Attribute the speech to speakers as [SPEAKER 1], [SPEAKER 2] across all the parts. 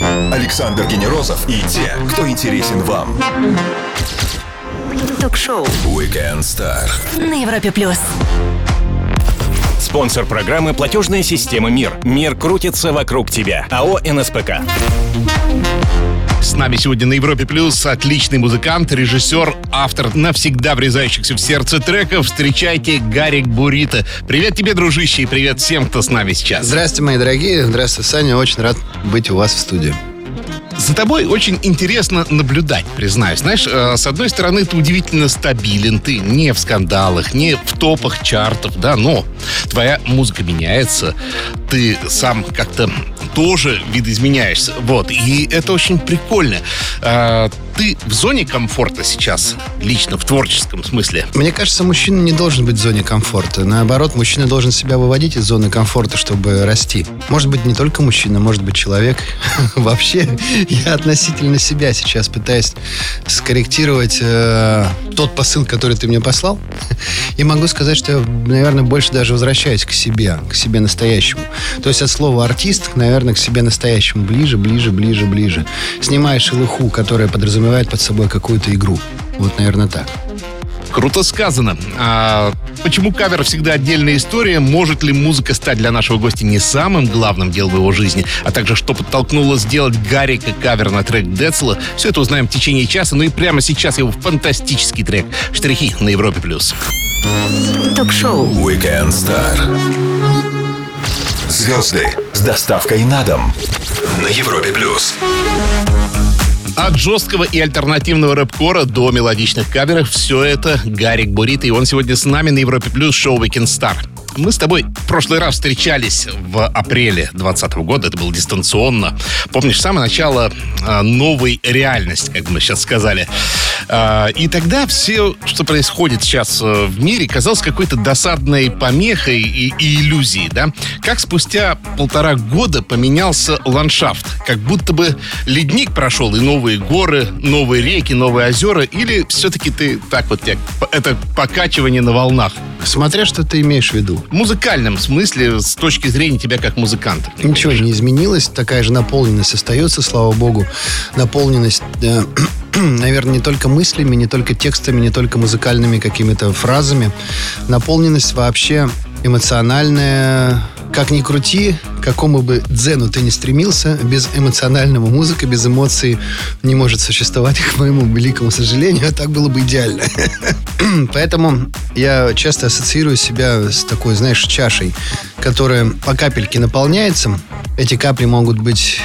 [SPEAKER 1] Александр Генерозов и те, кто интересен вам.
[SPEAKER 2] Ток-шоу
[SPEAKER 1] Weekend Star.
[SPEAKER 2] на Европе плюс.
[SPEAKER 3] Спонсор программы «Платежная система МИР». Мир крутится вокруг тебя. АО «НСПК».
[SPEAKER 4] С нами сегодня на Европе Плюс отличный музыкант, режиссер, автор навсегда врезающихся в сердце треков. Встречайте Гарик Бурита. Привет тебе, дружище, и привет всем, кто с нами сейчас.
[SPEAKER 5] Здравствуйте, мои дорогие. Здравствуй, Саня. Очень рад быть у вас в студии.
[SPEAKER 4] За тобой очень интересно наблюдать, признаюсь. Знаешь, э, с одной стороны, ты удивительно стабилен, ты не в скандалах, не в топах чартов, да, но твоя музыка меняется, ты сам как-то тоже видоизменяешься, вот, и это очень прикольно. Ты в зоне комфорта сейчас, лично в творческом смысле?
[SPEAKER 5] Мне кажется, мужчина не должен быть в зоне комфорта. Наоборот, мужчина должен себя выводить из зоны комфорта, чтобы расти. Может быть, не только мужчина, может быть, человек. Вообще, я относительно себя сейчас пытаюсь скорректировать э, тот посыл, который ты мне послал. И могу сказать, что я, наверное, больше даже возвращаюсь к себе, к себе настоящему. То есть от слова артист, наверное, к себе настоящему ближе, ближе, ближе, ближе. Снимая шелуху, которая подразумевает под собой какую-то игру. Вот, наверное, так.
[SPEAKER 4] Круто сказано. А почему кавер всегда отдельная история? Может ли музыка стать для нашего гостя не самым главным делом в его жизни? А также, что подтолкнуло сделать Гарика кавер на трек Децла? Все это узнаем в течение часа. Ну и прямо сейчас его фантастический трек «Штрихи» на Европе+. плюс.
[SPEAKER 2] Ток-шоу
[SPEAKER 1] Weekend Star. Звезды с доставкой на дом на Европе плюс.
[SPEAKER 4] От жесткого и альтернативного рэп-кора до мелодичных каверов все это Гарик Бурит, и он сегодня с нами на Европе Плюс шоу Weekend Star. Мы с тобой в прошлый раз встречались в апреле 2020 года, это было дистанционно. Помнишь, самое начало а, новой реальности, как мы сейчас сказали. А, и тогда все, что происходит сейчас э, в мире, казалось какой-то досадной помехой и, и иллюзией, да? Как спустя полтора года поменялся ландшафт, как будто бы ледник прошел, и новые горы, новые реки, новые озера, или все-таки ты так вот, это покачивание на волнах?
[SPEAKER 5] Смотря, что ты имеешь в виду.
[SPEAKER 4] В музыкальном смысле, с точки зрения тебя как музыканта.
[SPEAKER 5] Ничего не изменилось, такая же наполненность остается, слава богу. Наполненность, э, наверное, не только мыслями, не только текстами, не только музыкальными какими-то фразами. Наполненность вообще эмоциональная. Как ни крути, какому бы дзену ты ни стремился, без эмоционального музыка, без эмоций не может существовать, к моему великому сожалению. А так было бы идеально. Поэтому я часто ассоциирую себя с такой, знаешь, чашей, которая по капельке наполняется. Эти капли могут быть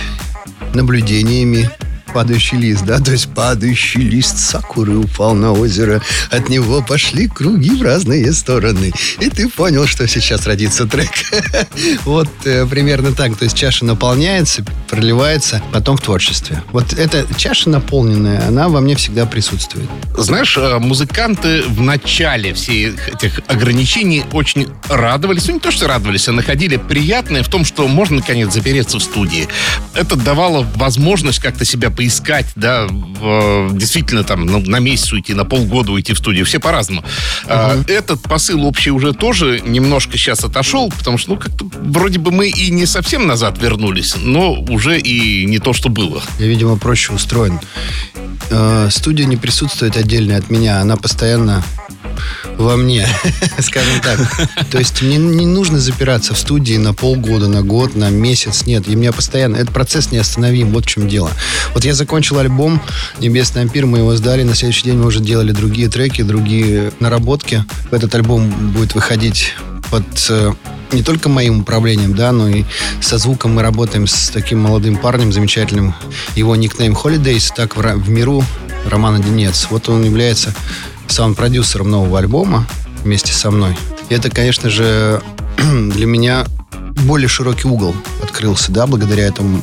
[SPEAKER 5] наблюдениями, падающий лист, да, то есть падающий лист сакуры упал на озеро, от него пошли круги в разные стороны, и ты понял, что сейчас родится трек. Вот э, примерно так, то есть чаша наполняется, проливается, потом в творчестве. Вот эта чаша наполненная, она во мне всегда присутствует.
[SPEAKER 4] Знаешь, э, музыканты в начале всех этих ограничений очень радовались. Ну, не то, что радовались, а находили приятное в том, что можно, наконец, запереться в студии. Это давало возможность как-то себя поискать, да, действительно там ну, на месяц уйти, на полгода уйти в студию. Все по-разному. А, Этот посыл общий уже тоже немножко сейчас отошел, потому что, ну, как-то вроде бы мы и не совсем назад вернулись, но уже и не то, что было.
[SPEAKER 5] Я, видимо, проще устроен. Э, Студия не присутствует отдельно от меня, она постоянно во мне, скажем так. То есть мне не нужно запираться в студии на полгода, на год, на месяц. Нет, и меня постоянно... Этот процесс неостановим, вот в чем дело. Вот я закончил альбом «Небесный ампир», мы его сдали, на следующий день мы уже делали другие треки, другие наработки. Этот альбом будет выходить под э, не только моим управлением, да, но и со звуком мы работаем с таким молодым парнем замечательным. Его никнейм Holidays, так в, в миру Романа Денец. Вот он является саунд-продюсером нового альбома вместе со мной. И это, конечно же, для меня более широкий угол открылся, да, благодаря этому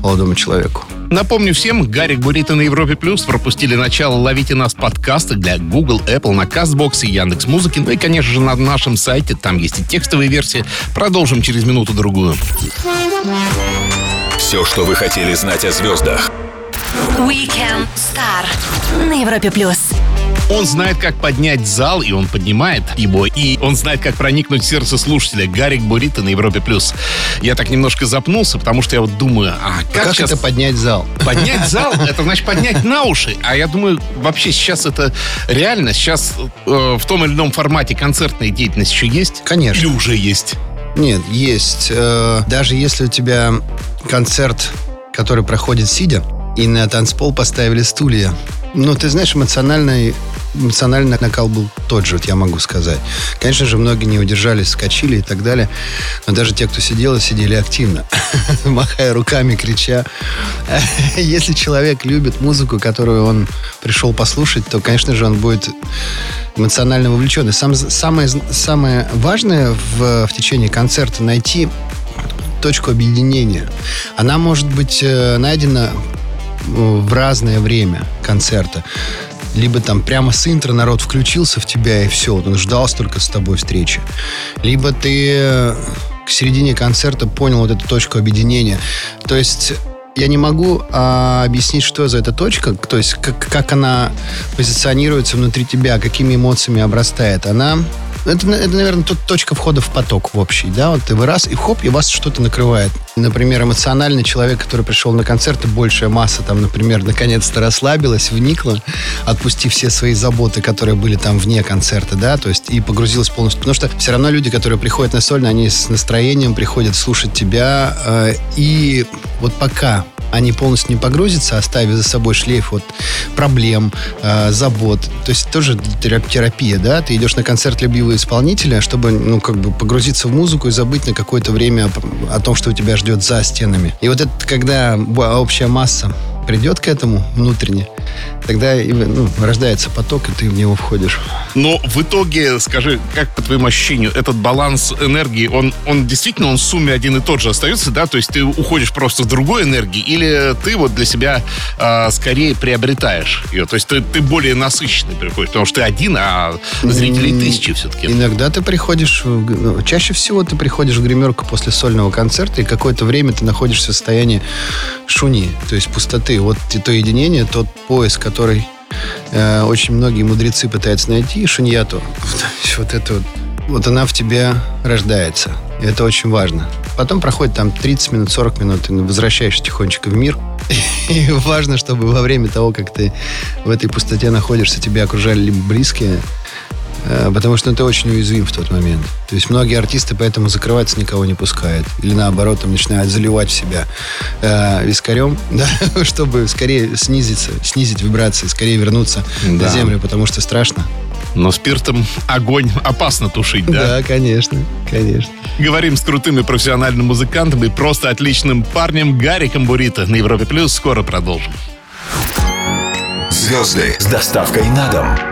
[SPEAKER 5] молодому человеку.
[SPEAKER 4] Напомню всем, Гарик Бурита на Европе Плюс пропустили начало «Ловите нас» подкаста для Google, Apple, на CastBox и Яндекс Музыки. Ну и, конечно же, на нашем сайте. Там есть и текстовые версии. Продолжим через минуту-другую.
[SPEAKER 1] Все, что вы хотели знать о звездах.
[SPEAKER 2] Weekend Star на Европе плюс.
[SPEAKER 4] Он знает, как поднять зал, и он поднимает его. И он знает, как проникнуть в сердце слушателя. Гарик Бурита на Европе+. плюс. Я так немножко запнулся, потому что я вот думаю, а как,
[SPEAKER 5] Как
[SPEAKER 4] сейчас
[SPEAKER 5] это поднять зал?
[SPEAKER 4] Поднять зал, это значит поднять на уши. А я думаю, вообще сейчас это реально. Сейчас э, в том или ином формате концертная деятельность еще есть?
[SPEAKER 5] Конечно.
[SPEAKER 4] Или уже есть?
[SPEAKER 5] Нет, есть. Э, Даже если у тебя концерт, который проходит сидя, и на танцпол поставили стулья, ну, ты знаешь, эмоциональный, эмоциональный накал был тот же, вот я могу сказать. Конечно же, многие не удержались, вскочили и так далее. Но даже те, кто сидел, сидели активно, махая руками, крича. Если человек любит музыку, которую он пришел послушать, то, конечно же, он будет эмоционально вовлечен. И сам, самое, самое важное в, в течение концерта найти точку объединения. Она может быть э, найдена в разное время концерта. Либо там прямо с интро народ включился в тебя, и все, он ждал столько с тобой встречи. Либо ты э, к середине концерта понял вот эту точку объединения. То есть я не могу а, объяснить, что за эта точка, то есть как, как она позиционируется внутри тебя, какими эмоциями обрастает. Она это, это, наверное, тут точка входа в поток в общий, да, вот ты вы раз, и хоп, и вас что-то накрывает. Например, эмоциональный человек, который пришел на концерт, и большая масса там, например, наконец-то расслабилась, вникла, отпустив все свои заботы, которые были там вне концерта, да, то есть и погрузилась полностью. Потому что все равно люди, которые приходят на сольно, они с настроением приходят слушать тебя, э, и вот пока они полностью не погрузятся, оставив за собой шлейф вот проблем, э, забот. То есть тоже терап- терапия, да? Ты идешь на концерт любимого исполнителя, чтобы, ну, как бы погрузиться в музыку и забыть на какое-то время о, о том, что у тебя ждет за стенами. И вот это, когда общая масса придет к этому внутренне, тогда ну, рождается поток, и ты в него входишь.
[SPEAKER 4] Но в итоге, скажи, как по твоему ощущению, этот баланс энергии, он, он действительно, он в сумме один и тот же остается, да? То есть ты уходишь просто в другой энергии, или ты вот для себя а, скорее приобретаешь ее? То есть ты, ты более насыщенный приходишь, потому что ты один, а зрителей тысячи все-таки.
[SPEAKER 5] Иногда ты приходишь, ну, чаще всего ты приходишь в гримерку после сольного концерта, и какое-то время ты находишься в состоянии шуни, то есть пустоты. Вот и то единение, тот поиск, который э, очень многие мудрецы пытаются найти, шуньяту, вот это вот, вот она в тебе рождается. Это очень важно. Потом проходит там 30 минут, 40 минут, и возвращаешься тихонечко в мир. И важно, чтобы во время того, как ты в этой пустоте находишься, тебя окружали либо близкие, Потому что ты очень уязвим в тот момент. То есть многие артисты поэтому закрываться никого не пускают. Или наоборот, там начинают заливать в себя э, вискарем, да, чтобы скорее снизиться, снизить вибрации, скорее вернуться
[SPEAKER 4] Да.
[SPEAKER 5] на землю, потому что страшно.
[SPEAKER 4] Но спиртом огонь опасно тушить, да?
[SPEAKER 5] Да, конечно, конечно.
[SPEAKER 4] Говорим с крутым и профессиональным музыкантом и просто отличным парнем Гариком Бурита на Европе Плюс. Скоро продолжим.
[SPEAKER 1] Звезды с доставкой на дом.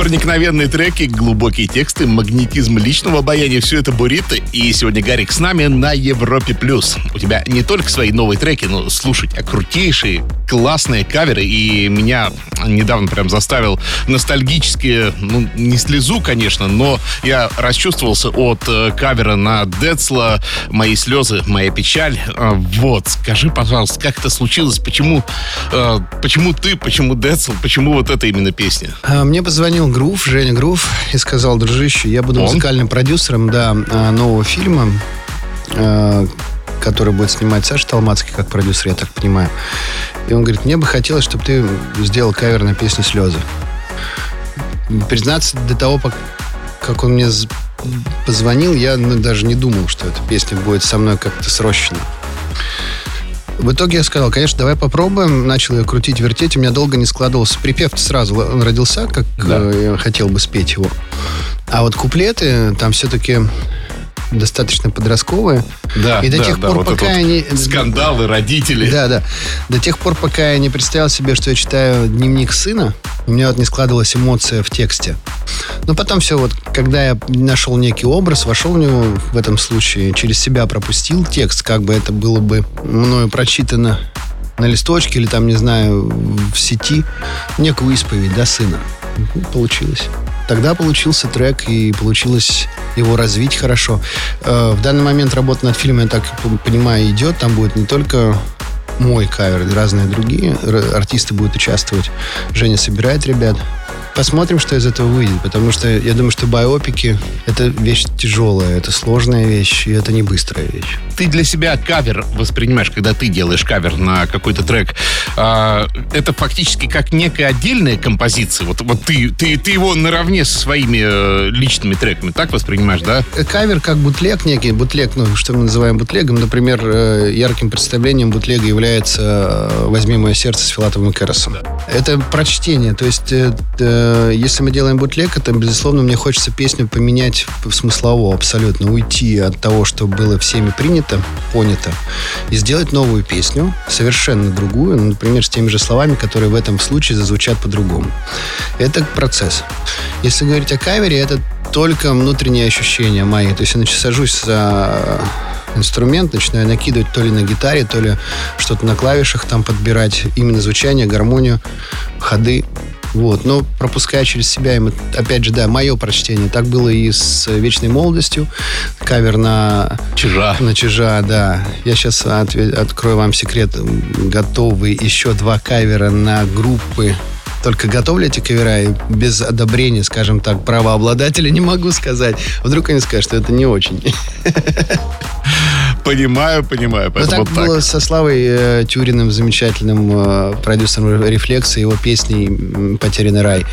[SPEAKER 4] Проникновенные треки, глубокие тексты, магнетизм личного обаяния, все это Бурита. И сегодня Гарик с нами на Европе+. плюс. У тебя не только свои новые треки, но слушать, а крутейшие, классные каверы. И меня недавно прям заставил ностальгически, ну, не слезу, конечно, но я расчувствовался от э, кавера на Децла «Мои слезы, моя печаль». А, вот, скажи, пожалуйста, как это случилось? Почему, э, почему ты, почему Децл, почему вот эта именно песня?
[SPEAKER 5] А, Мне позвонил Грув, Женя Грув, и сказал, дружище, я буду
[SPEAKER 4] Он?
[SPEAKER 5] музыкальным продюсером, да, а, нового фильма, а, который будет снимать Саша Талмацкий как продюсер, я так понимаю. И он говорит, мне бы хотелось, чтобы ты сделал кавер на песню «Слезы». Признаться, до того, как он мне позвонил, я ну, даже не думал, что эта песня будет со мной как-то срощена. В итоге я сказал, конечно, давай попробуем. Начал ее крутить, вертеть. У меня долго не складывался. Припев сразу он родился, как
[SPEAKER 4] Да.
[SPEAKER 5] э, я хотел бы спеть его. А вот куплеты там все-таки достаточно подростковые.
[SPEAKER 4] Да,
[SPEAKER 5] И до
[SPEAKER 4] да,
[SPEAKER 5] тех
[SPEAKER 4] да,
[SPEAKER 5] пор,
[SPEAKER 4] вот
[SPEAKER 5] пока
[SPEAKER 4] вот
[SPEAKER 5] они...
[SPEAKER 4] Скандалы, родители.
[SPEAKER 5] Да, да. До тех пор, пока я не представил себе, что я читаю дневник сына, у меня вот не складывалась эмоция в тексте. Но потом все, вот, когда я нашел некий образ, вошел в него в этом случае, через себя пропустил текст, как бы это было бы мною прочитано на листочке или там, не знаю, в сети, некую исповедь, да, сына. Получилось. Тогда получился трек и получилось его развить хорошо. Э, в данный момент работа над фильмом, я так понимаю, идет. Там будет не только мой кавер, разные другие артисты будут участвовать. Женя собирает ребят. Посмотрим, что из этого выйдет, потому что я думаю, что биопики — это вещь тяжелая, это сложная вещь, и это не быстрая вещь.
[SPEAKER 4] Ты для себя кавер воспринимаешь, когда ты делаешь кавер на какой-то трек. А, это фактически как некая отдельная композиция. Вот, вот ты, ты, ты его наравне со своими э, личными треками так воспринимаешь, да?
[SPEAKER 5] Кавер как бутлег некий, бутлег, ну, что мы называем бутлегом. Например, э, ярким представлением бутлега является э, «Возьми мое сердце» с Филатовым и Кэросом. Это прочтение, то есть э, если мы делаем бутлег, это, безусловно, мне хочется песню поменять смыслово абсолютно, уйти от того, что было всеми принято, понято, и сделать новую песню, совершенно другую, ну, например, с теми же словами, которые в этом случае зазвучат по-другому. Это процесс. Если говорить о кавере, это только внутренние ощущения мои. То есть я сажусь за инструмент, начинаю накидывать то ли на гитаре, то ли что-то на клавишах там подбирать, именно звучание, гармонию, ходы. Вот, но пропуская через себя, им, опять же, да, мое прочтение. Так было и с «Вечной молодостью». Кавер на...
[SPEAKER 4] Чижа.
[SPEAKER 5] На Чижа, да. Я сейчас от, открою вам секрет. Готовы еще два кавера на группы только готовлю эти кавера и без одобрения, скажем так, правообладателя не могу сказать. Вдруг они скажут, что это не очень.
[SPEAKER 4] Понимаю, понимаю.
[SPEAKER 5] Ну, так, так было со Славой э, Тюриным, замечательным э, продюсером «Рефлекса», его песней «Потерянный рай».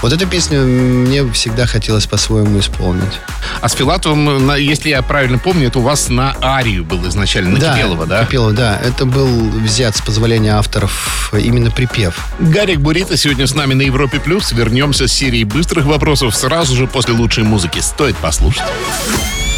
[SPEAKER 5] Вот эту песню мне всегда хотелось по-своему исполнить.
[SPEAKER 4] А с Филатовым, если я правильно помню, это у вас на арию был изначально, на
[SPEAKER 5] да,
[SPEAKER 4] Кипелова, да?
[SPEAKER 5] Кипелова, да. Это был взят с позволения авторов именно припев.
[SPEAKER 4] Гарик Бурита сегодня с нами на Европе+. плюс. Вернемся с серией быстрых вопросов сразу же после лучшей музыки. Стоит послушать.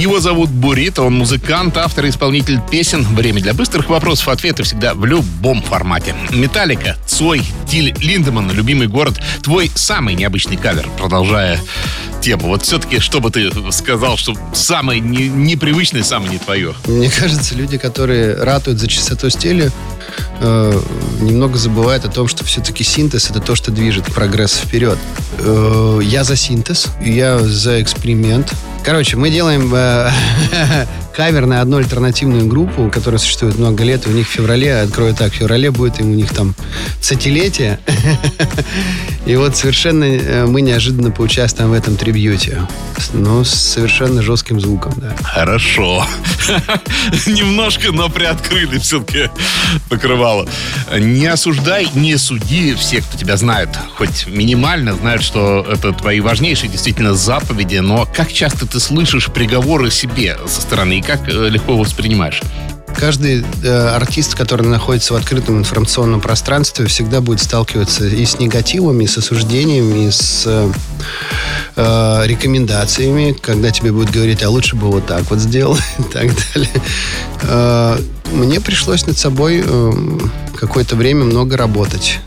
[SPEAKER 4] Его зовут Бурит, он музыкант, автор и исполнитель песен. Время для быстрых вопросов, ответы всегда в любом формате. Металлика, Цой, Тиль Линдеман, любимый город. Твой самый необычный кавер, продолжая тему. Вот все-таки, что бы ты сказал, что самое не, непривычное, самое не твое?
[SPEAKER 5] Мне кажется, люди, которые ратуют за чистоту стиля, э, немного забывают о том, что все-таки синтез это то, что движет прогресс вперед. Э, я за синтез, я за эксперимент. Короче, мы делаем э, кавер на одну альтернативную группу, которая существует много лет. У них в феврале, открою так, в феврале будет им у них там сотилетие. И вот совершенно э, мы неожиданно поучаствуем в этом трибьюте. Ну, с совершенно жестким звуком, да.
[SPEAKER 4] Хорошо. Немножко, но приоткрыли все-таки покрывало. Не осуждай, не суди всех, кто тебя знает. Хоть минимально знают, что это твои важнейшие действительно заповеди, но как часто ты слышишь приговоры себе со стороны и как э, легко воспринимаешь?
[SPEAKER 5] Каждый э, артист, который находится в открытом информационном пространстве, всегда будет сталкиваться и с негативами, и с осуждениями, и с э, э, рекомендациями, когда тебе будут говорить, а лучше бы вот так вот сделал и так далее. Э, мне пришлось над собой э, какое-то время много работать.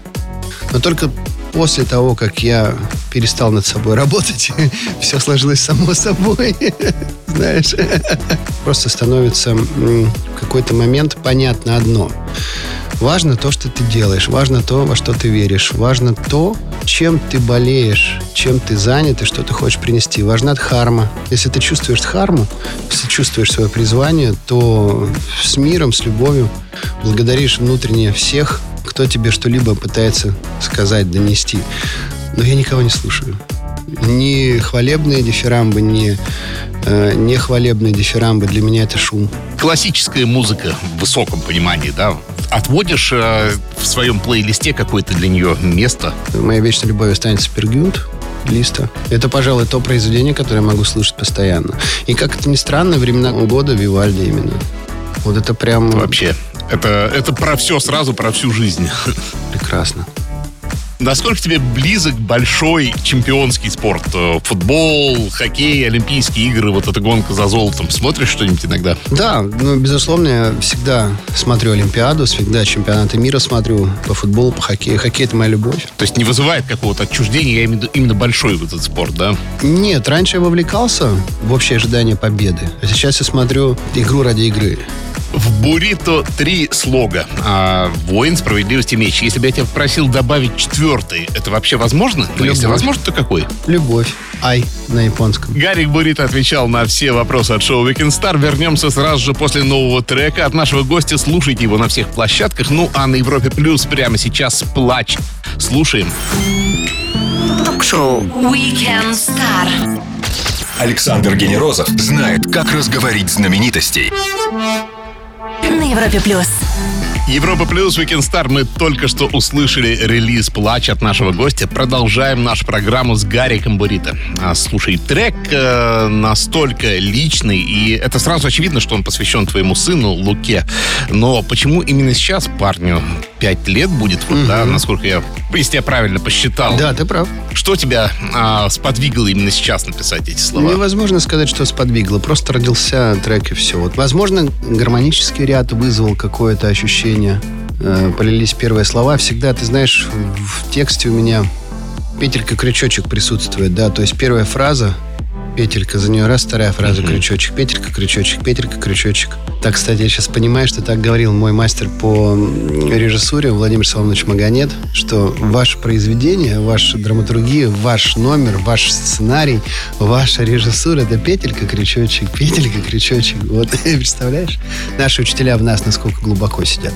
[SPEAKER 5] Но только после того, как я перестал над собой работать, все сложилось само собой. Знаешь, просто становится в какой-то момент понятно одно. Важно то, что ты делаешь, важно то, во что ты веришь, важно то, чем ты болеешь, чем ты занят и что ты хочешь принести. Важна дхарма. Если ты чувствуешь дхарму, если чувствуешь свое призвание, то с миром, с любовью благодаришь внутренне всех, кто тебе что-либо пытается сказать, донести. Но я никого не слушаю. Ни хвалебные дифирамбы, ни э, нехвалебные дифирамбы. Для меня это шум.
[SPEAKER 4] Классическая музыка в высоком понимании, да? Отводишь э, в своем плейлисте какое-то для нее место?
[SPEAKER 5] Моя вечная любовь останется Пергюнт листа. Это, пожалуй, то произведение, которое я могу слушать постоянно. И как это ни странно, времена года Вивальди именно. Вот это прям...
[SPEAKER 4] Вообще, это, это про все сразу, про всю жизнь.
[SPEAKER 5] Прекрасно.
[SPEAKER 4] Насколько тебе близок большой чемпионский спорт? Э, Футбол, хоккей, Олимпийские игры, вот эта гонка за золотом. Смотришь что-нибудь иногда?
[SPEAKER 5] Да, ну, безусловно, я всегда смотрю Олимпиаду, всегда чемпионаты мира смотрю по футболу, по хоккею. Хоккей – это моя любовь.
[SPEAKER 4] То есть не вызывает какого-то отчуждения, я имею в виду именно большой вот этот спорт, да?
[SPEAKER 5] Нет, раньше я вовлекался в общее ожидание победы. А сейчас я смотрю игру ради игры.
[SPEAKER 4] В буррито три слога. А, воин, справедливости, меч. Если бы я тебя попросил добавить четвертый, это вообще возможно? Ну, если
[SPEAKER 5] Любовь.
[SPEAKER 4] возможно, то какой?
[SPEAKER 5] Любовь. Ай на японском.
[SPEAKER 4] Гарик Бурито отвечал на все вопросы от шоу Weekend Star. Вернемся сразу же после нового трека от нашего гостя. Слушайте его на всех площадках. Ну, а на Европе Плюс прямо сейчас плач. Слушаем.
[SPEAKER 2] Ток-шоу Weekend Star.
[SPEAKER 1] Александр Генерозов знает, как разговорить знаменитостей.
[SPEAKER 2] На Европе плюс.
[SPEAKER 4] Европа Плюс, Weekend Star. Мы только что услышали релиз «Плач» от нашего гостя. Продолжаем нашу программу с Гариком Бурито. А, слушай, трек э, настолько личный, и это сразу очевидно, что он посвящен твоему сыну Луке. Но почему именно сейчас парню пять лет будет, вот, да, насколько я, если я правильно посчитал.
[SPEAKER 5] Да, ты прав.
[SPEAKER 4] Что тебя а, сподвигло именно сейчас написать эти слова?
[SPEAKER 5] Невозможно сказать, что сподвигло. Просто родился трек и все. Вот, возможно, гармонический ряд вызвал какое-то ощущение. Э, полились первые слова. Всегда, ты знаешь, в, в тексте у меня петелька-крючочек присутствует, да. То есть первая фраза петелька, за нее раз, вторая фраза, крючочек, петелька, крючочек, петелька, крючочек. Так, кстати, я сейчас понимаю, что так говорил мой мастер по режиссуре Владимир Соломович Магомед, что ваше произведение, ваша драматургия, ваш номер, ваш сценарий, ваша режиссура — это петелька, крючочек, петелька, крючочек. Вот, представляешь? Наши учителя в нас насколько глубоко сидят.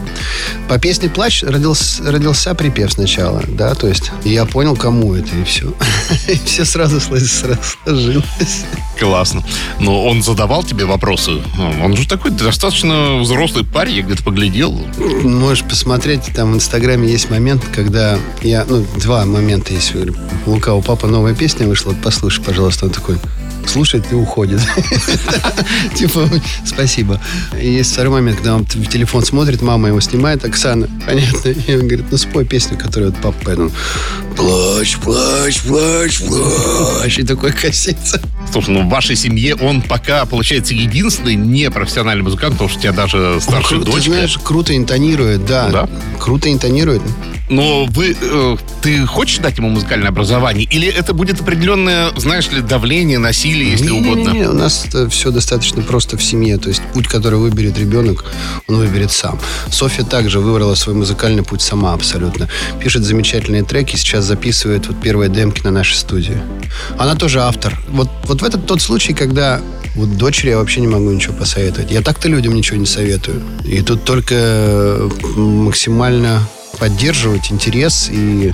[SPEAKER 5] По песне «Плач» родился, родился припев сначала, да, то есть я понял, кому это, и все. И все сразу сложилось.
[SPEAKER 4] Классно. Но он задавал тебе вопросы. Он же такой достаточно взрослый парень, я где-то поглядел.
[SPEAKER 5] Можешь посмотреть, там в Инстаграме есть момент, когда я, ну, два момента есть. Лука, у папы новая песня вышла, послушай, пожалуйста. Он такой, слушает и уходит. Типа, спасибо. И есть второй момент, когда он в телефон смотрит, мама его снимает, Оксана, понятно. И он говорит, ну спой песню, которую вот папа поет. Он, Плачь, плачь, плачь, плачь. И такой косится.
[SPEAKER 4] Слушай, ну в вашей семье он пока, получается, единственный непрофессиональный музыкант, потому что у тебя даже старшая
[SPEAKER 5] Кру- Ты
[SPEAKER 4] дочка.
[SPEAKER 5] знаешь, круто интонирует, да.
[SPEAKER 4] Да?
[SPEAKER 5] Круто интонирует.
[SPEAKER 4] Но вы, э, ты хочешь дать ему музыкальное образование? Или это будет определенное, знаешь ли, давление, насилие, если угодно?
[SPEAKER 5] Не-не-не, у нас все достаточно просто в семье. То есть путь, который выберет ребенок, он выберет сам. Софья также выбрала свой музыкальный путь сама абсолютно. Пишет замечательные треки, сейчас записывает вот первые демки на нашей студии. Она тоже автор. Вот, вот в этот тот случай, когда вот дочери я вообще не могу ничего посоветовать. Я так-то людям ничего не советую. И тут только э, максимально поддерживать интерес и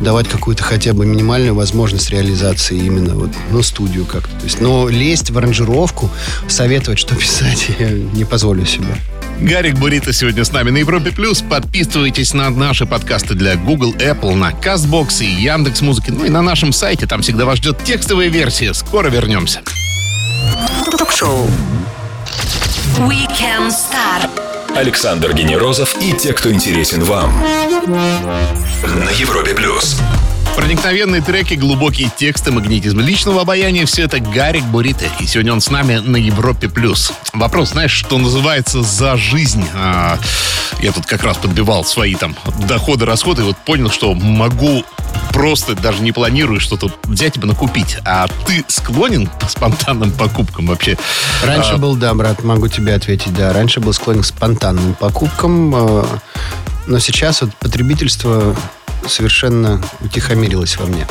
[SPEAKER 5] давать какую-то хотя бы минимальную возможность реализации именно вот, ну, студию как-то. То есть, но лезть в аранжировку, советовать, что писать, я не позволю себе.
[SPEAKER 4] Гарик Бурито сегодня с нами на Европе Плюс. Подписывайтесь на наши подкасты для Google, Apple, на CastBox и Яндекс Музыки. Ну и на нашем сайте. Там всегда вас ждет текстовая версия. Скоро вернемся.
[SPEAKER 2] Ток-шоу Weekend Star.
[SPEAKER 1] Александр Генерозов и те, кто интересен вам. На Европе плюс.
[SPEAKER 4] Проникновенные треки, глубокие тексты, магнетизм личного обаяния – все это Гарик Бурито. И сегодня он с нами на Европе+. плюс. Вопрос, знаешь, что называется «за жизнь». А, я тут как раз подбивал свои там доходы, расходы, и вот понял, что могу просто, даже не планирую что-то взять и накупить. А ты склонен к спонтанным покупкам вообще?
[SPEAKER 5] Раньше
[SPEAKER 4] А,
[SPEAKER 5] был, да, брат, могу тебе ответить, да. Раньше был склонен к спонтанным покупкам, э, но сейчас вот потребительство совершенно утихомирилось во мне.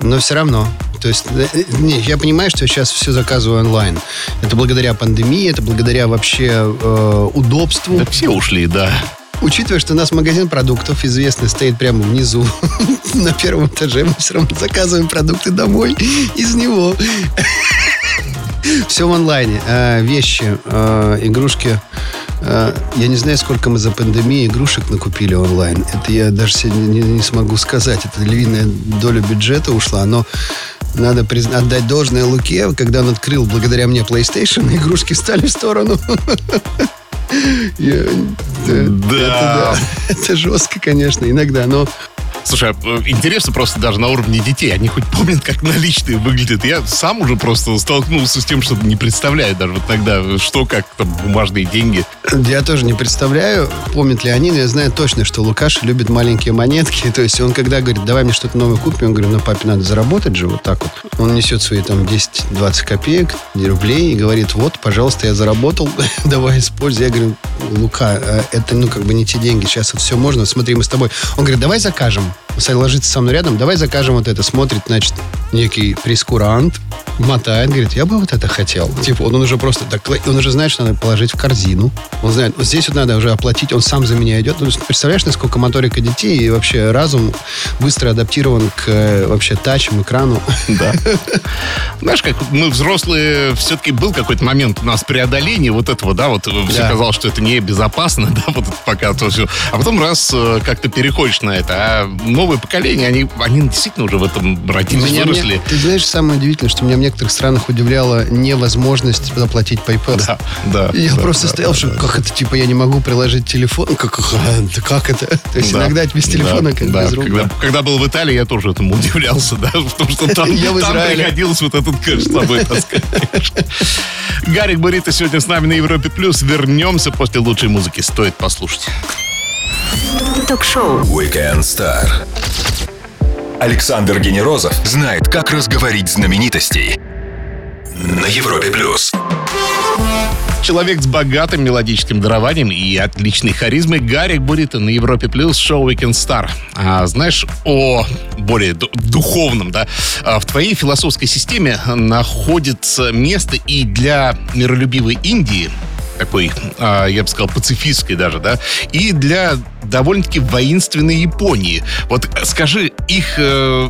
[SPEAKER 5] Но все равно. То есть, э, э, не, я понимаю, что я сейчас все заказываю онлайн. Это благодаря пандемии, это благодаря вообще э, удобству.
[SPEAKER 4] Да все ушли, да.
[SPEAKER 5] Учитывая, что у нас магазин продуктов известный стоит прямо внизу, на первом этаже, мы все равно заказываем продукты домой из него. Все в онлайне. Э, Вещи, игрушки. Э, Я не знаю, сколько мы за пандемию игрушек накупили онлайн. Это я даже сегодня не, не смогу сказать. Это львиная доля бюджета ушла, но надо призна- отдать должное Луке, когда он открыл благодаря мне PlayStation, игрушки стали в сторону. Я-
[SPEAKER 4] Да.
[SPEAKER 5] Это, да. это жестко, конечно, иногда, но
[SPEAKER 4] Слушай, а, э, интересно просто даже на уровне детей. Они хоть помнят, как наличные выглядят. Я сам уже просто столкнулся с тем, что не представляю даже вот тогда, что, как там бумажные деньги.
[SPEAKER 5] Я тоже не представляю, помнят ли они, но я знаю точно, что Лукаш любит маленькие монетки. То есть он когда говорит, давай мне что-то новое купим, он говорит, ну папе надо заработать же вот так вот. Он несет свои там 10-20 копеек, рублей и говорит, вот, пожалуйста, я заработал, давай используй. Я говорю, Лука, э, это ну как бы не те деньги, сейчас вот все можно, смотри, мы с тобой. Он говорит, давай закажем. Bye. Ложится со мной рядом, давай закажем вот это. Смотрит, значит, некий прескурант, мотает, говорит, я бы вот это хотел. Типа, он, он уже просто, так, он уже знает, что надо положить в корзину. Он знает, вот здесь вот надо уже оплатить, он сам за меня идет. Ну, представляешь, насколько моторика детей и вообще разум быстро адаптирован к э, вообще тачам, экрану.
[SPEAKER 4] Да. Знаешь, как мы взрослые, все-таки был какой-то момент у нас преодоления вот этого, да, вот все
[SPEAKER 5] Да.
[SPEAKER 4] казалось, что это небезопасно, да, вот пока то все. А потом раз э, как то переходишь на это, а новое поколение, они, они действительно уже в этом родились,
[SPEAKER 5] Меня-
[SPEAKER 4] выросли.
[SPEAKER 5] мне- ты знаешь, самое удивительное, что меня в некоторых странах удивляла невозможность заплатить PayPal.
[SPEAKER 4] Да, да.
[SPEAKER 5] Я
[SPEAKER 4] да,
[SPEAKER 5] просто
[SPEAKER 4] да,
[SPEAKER 5] стоял,
[SPEAKER 4] да,
[SPEAKER 5] что
[SPEAKER 4] да.
[SPEAKER 5] как это, типа, я не могу приложить телефон? Как, как, да как это? То есть
[SPEAKER 4] Да,
[SPEAKER 5] иногда без телефона,
[SPEAKER 4] да,
[SPEAKER 5] как
[SPEAKER 4] да.
[SPEAKER 5] без рук.
[SPEAKER 4] Когда, когда был в Италии, я тоже этому удивлялся, да, потому что там, там приходилось вот этот кэш с собой таскать. Гарик Бурита сегодня с нами на Европе Плюс. Вернемся после лучшей музыки. Стоит послушать.
[SPEAKER 2] Ток-шоу.
[SPEAKER 1] Weekend Star. Александр Генерозов знает, как разговорить знаменитостей. На Европе Плюс.
[SPEAKER 4] Человек с богатым мелодическим дарованием и отличной харизмой Гарик Бурита на Европе Плюс шоу Weekend Star. А знаешь, о более ду- духовном, да, а в твоей философской системе находится место и для миролюбивой Индии, такой, а, я бы сказал, пацифистской даже, да, и для довольно-таки воинственной Японии. Вот скажи, их э,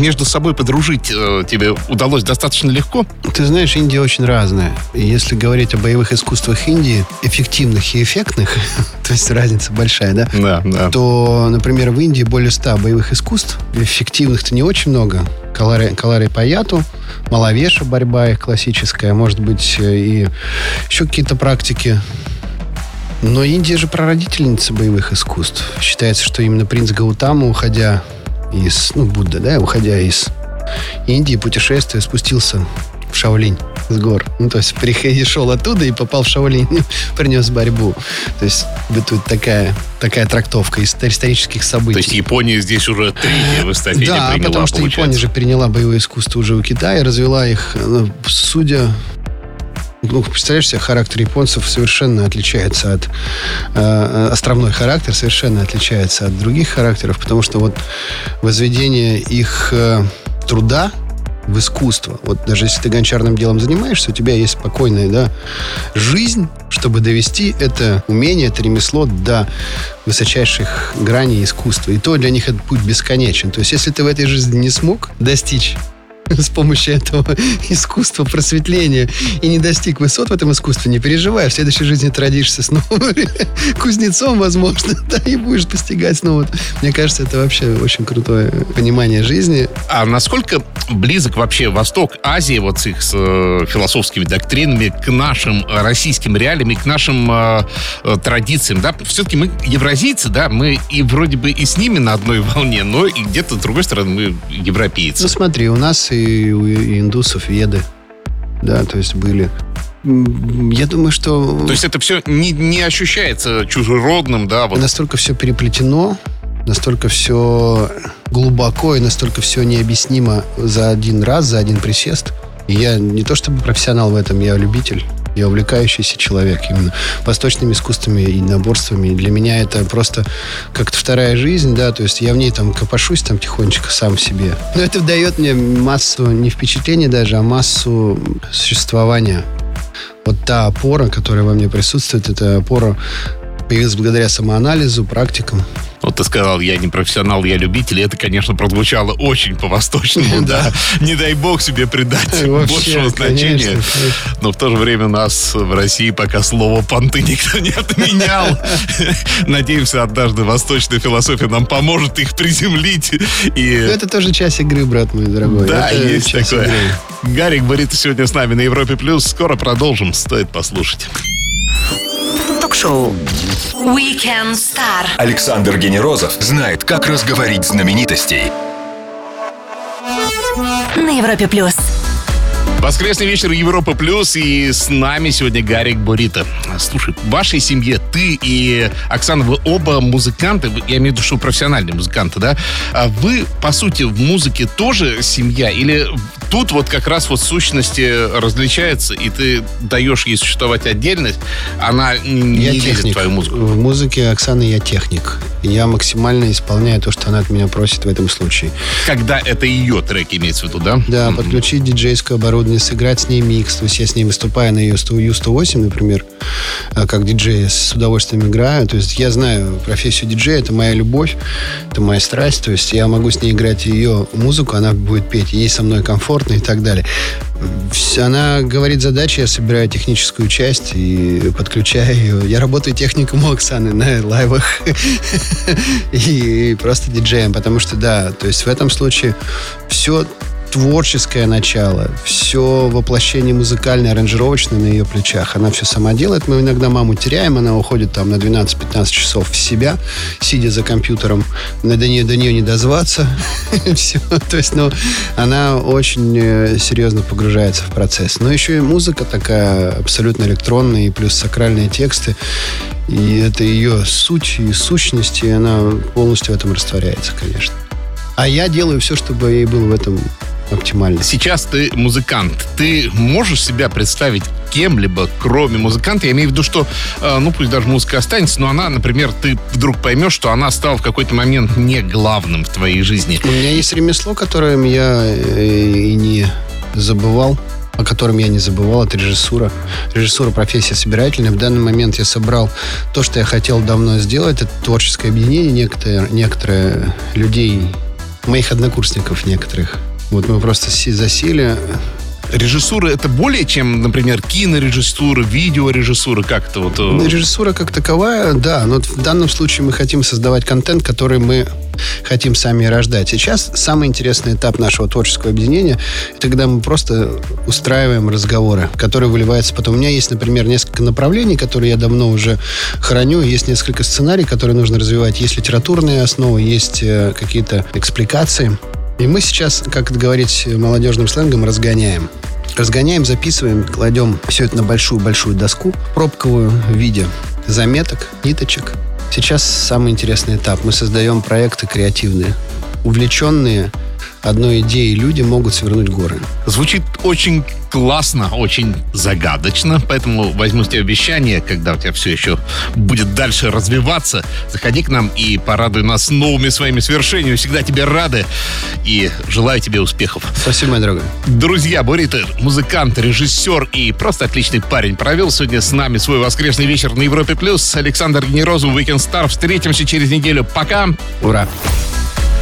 [SPEAKER 4] между собой подружить э, тебе удалось достаточно легко?
[SPEAKER 5] Ты знаешь, Индия очень разная. Если говорить о боевых искусствах Индии, эффективных и эффектных, то есть разница большая, да?
[SPEAKER 4] Да, да.
[SPEAKER 5] то, например, в Индии более 100 боевых искусств. Эффективных-то не очень много. Калари, Калари Паяту, Малавеша, борьба их классическая, может быть, э, и еще какие-то практики. Но Индия же прародительница боевых искусств. Считается, что именно принц Гаутама, уходя из, ну, Будда, да, уходя из Индии, путешествия, спустился в Шаолинь с гор. Ну, то есть перешел оттуда и попал в Шаолинь, принес борьбу. То есть бытует такая, такая трактовка из исторических событий.
[SPEAKER 4] То есть Япония здесь уже третья в эстафете
[SPEAKER 5] Да,
[SPEAKER 4] приняла,
[SPEAKER 5] потому что
[SPEAKER 4] получается.
[SPEAKER 5] Япония же переняла боевое искусство уже у Китая, развела их, ну, судя... Ну, представляешь себе, характер японцев совершенно отличается от... э, островной характер совершенно отличается от других характеров, потому что вот возведение их э, труда в искусство. Вот даже если ты гончарным делом занимаешься, у тебя есть спокойная да, жизнь, чтобы довести это умение, это ремесло до высочайших граней искусства. И то для них этот путь бесконечен. То есть, если ты в этой жизни не смог достичь с помощью этого искусства просветления и не достиг высот в этом искусстве, не переживай. В следующей жизни ты родишься снова кузнецом, возможно, да, и будешь постигать снова. Мне кажется, это вообще очень крутое понимание жизни.
[SPEAKER 4] А насколько близок вообще Восток, Азия вот с их с, э, философскими доктринами к нашим э, российским реалиям и к нашим э, э, традициям, да? Все-таки мы евразийцы, да, мы и вроде бы и с ними на одной волне, но и где-то с другой стороны мы европейцы.
[SPEAKER 5] Ну, смотри, у нас и у индусов веды, да, то есть были. Я думаю, что
[SPEAKER 4] То есть это все не, не ощущается чужеродным, да, вот
[SPEAKER 5] настолько все переплетено, настолько все глубоко и настолько все необъяснимо за один раз, за один присест. И я не то чтобы профессионал в этом, я любитель. Я увлекающийся человек именно восточными искусствами и наборствами. Для меня это просто как-то вторая жизнь, да, то есть я в ней там копошусь там тихонечко сам себе. Но это дает мне массу, не впечатлений даже, а массу существования. Вот та опора, которая во мне присутствует, это опора появилась благодаря самоанализу, практикам.
[SPEAKER 4] Вот ты сказал, я не профессионал, я любитель, и это, конечно, прозвучало очень по-восточному, да. Не дай бог себе придать
[SPEAKER 5] Вообще,
[SPEAKER 4] большего значения. Но в то же время нас в России пока слово «понты» никто не отменял. Надеемся, однажды восточная философия нам поможет их приземлить.
[SPEAKER 5] Ну,
[SPEAKER 4] И
[SPEAKER 5] это тоже часть игры, брат мой дорогой.
[SPEAKER 4] да,
[SPEAKER 5] Это
[SPEAKER 4] есть такое.
[SPEAKER 5] игры.
[SPEAKER 4] Гарик Борит сегодня с нами на Европе+. плюс. Скоро продолжим, стоит послушать.
[SPEAKER 2] Ток-шоу Weekend Star.
[SPEAKER 1] Александр Генерозов знает, как разговорить знаменитостей.
[SPEAKER 2] На Европе плюс.
[SPEAKER 4] Воскресный вечер Европа Плюс, и с нами сегодня Гарик Бурита. Слушай, в вашей семье ты и Оксана, вы оба музыканты, я имею в виду, что профессиональные музыканты, да? А Вы, по сути, в музыке тоже семья? Или тут вот как раз вот сущности различается, и ты даешь ей существовать отдельность, она не
[SPEAKER 5] Я
[SPEAKER 4] лезет в
[SPEAKER 5] техник.
[SPEAKER 4] твою музыку?
[SPEAKER 5] В музыке Оксаны я техник. Я максимально исполняю то, что она от меня просит в этом случае.
[SPEAKER 4] Когда это ее трек имеется в виду, да?
[SPEAKER 5] Да,
[SPEAKER 4] Мгм.
[SPEAKER 5] подключить диджейское оборудование, сыграть с ней микс. То есть я с ней выступаю на ее 100 U108, например, а, как диджей, я с удовольствием играю. То есть я знаю профессию диджея, это моя любовь, это моя страсть. То есть я могу с ней играть ее музыку, она будет петь, ей со мной комфортно и так далее. Она говорит задачи, я собираю техническую часть и подключаю ее. Я работаю техником у Оксаны на лайвах и просто диджеем, потому что, да, то есть в этом случае все творческое начало, все воплощение музыкальное, аранжировочное на ее плечах. Она все сама делает. Мы иногда маму теряем, она уходит там на 12-15 часов в себя, сидя за компьютером. На- До нее, до нее не дозваться. Все. То есть, ну, она очень э, серьезно погружается в процесс. Но еще и музыка такая абсолютно электронная, и плюс сакральные тексты. И это ее суть и сущность, и она полностью в этом растворяется, конечно. А я делаю все, чтобы ей было в этом оптимально.
[SPEAKER 4] Сейчас ты музыкант. Ты можешь себя представить кем-либо, кроме музыканта? Я имею в виду, что, э, ну, пусть даже музыка останется, но она, например, ты вдруг поймешь, что она стала в какой-то момент не главным в твоей жизни.
[SPEAKER 5] У меня есть ремесло, которым я э, и не забывал о котором я не забывал, это режиссура. Режиссура профессия собирательная. В данный момент я собрал то, что я хотел давно сделать. Это творческое объединение некоторые, некоторые людей, моих однокурсников некоторых. Вот мы просто засели,
[SPEAKER 4] Режиссура это более чем, например, кинорежиссура, видеорежиссура, как это вот. э,
[SPEAKER 5] Ну, Режиссура как таковая, да, но в данном случае мы хотим создавать контент, который мы хотим сами рождать. Сейчас самый интересный этап нашего творческого объединения – это когда мы просто устраиваем разговоры, которые выливаются потом. У меня есть, например, несколько направлений, которые я давно уже храню, есть несколько сценариев, которые нужно развивать, есть литературные основы, есть э, какие-то экспликации. И мы сейчас, как это говорить молодежным сленгом, разгоняем. Разгоняем, записываем, кладем все это на большую-большую доску, пробковую в виде заметок, ниточек. Сейчас самый интересный этап. Мы создаем проекты креативные. Увлеченные одной идеей люди могут свернуть горы.
[SPEAKER 4] Звучит очень классно, очень загадочно, поэтому возьму с тебя обещание, когда у тебя все еще будет дальше развиваться, заходи к нам и порадуй нас новыми своими свершениями. Всегда тебе рады и желаю тебе успехов.
[SPEAKER 5] Спасибо, моя дорогая.
[SPEAKER 4] Друзья, Борита, музыкант, режиссер и просто отличный парень, провел сегодня с нами свой воскресный вечер на Европе+. плюс. Александр Генерозов, Weekend Star. Встретимся через неделю. Пока!
[SPEAKER 5] Ура!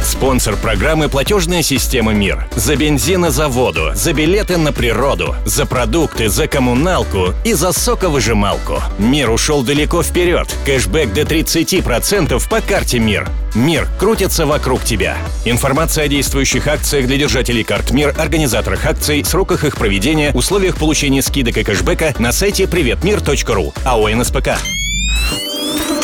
[SPEAKER 3] Спонсор программы «Платежная система МИР». За бензин и за воду, за билеты на природу, за продукты, за коммуналку и за соковыжималку. МИР ушел далеко вперед. Кэшбэк до 30% по карте МИР. МИР крутится вокруг тебя. Информация о действующих акциях для держателей карт МИР, организаторах акций, сроках их проведения, условиях получения скидок и кэшбэка на сайте приветмир.ру. АО НСПК.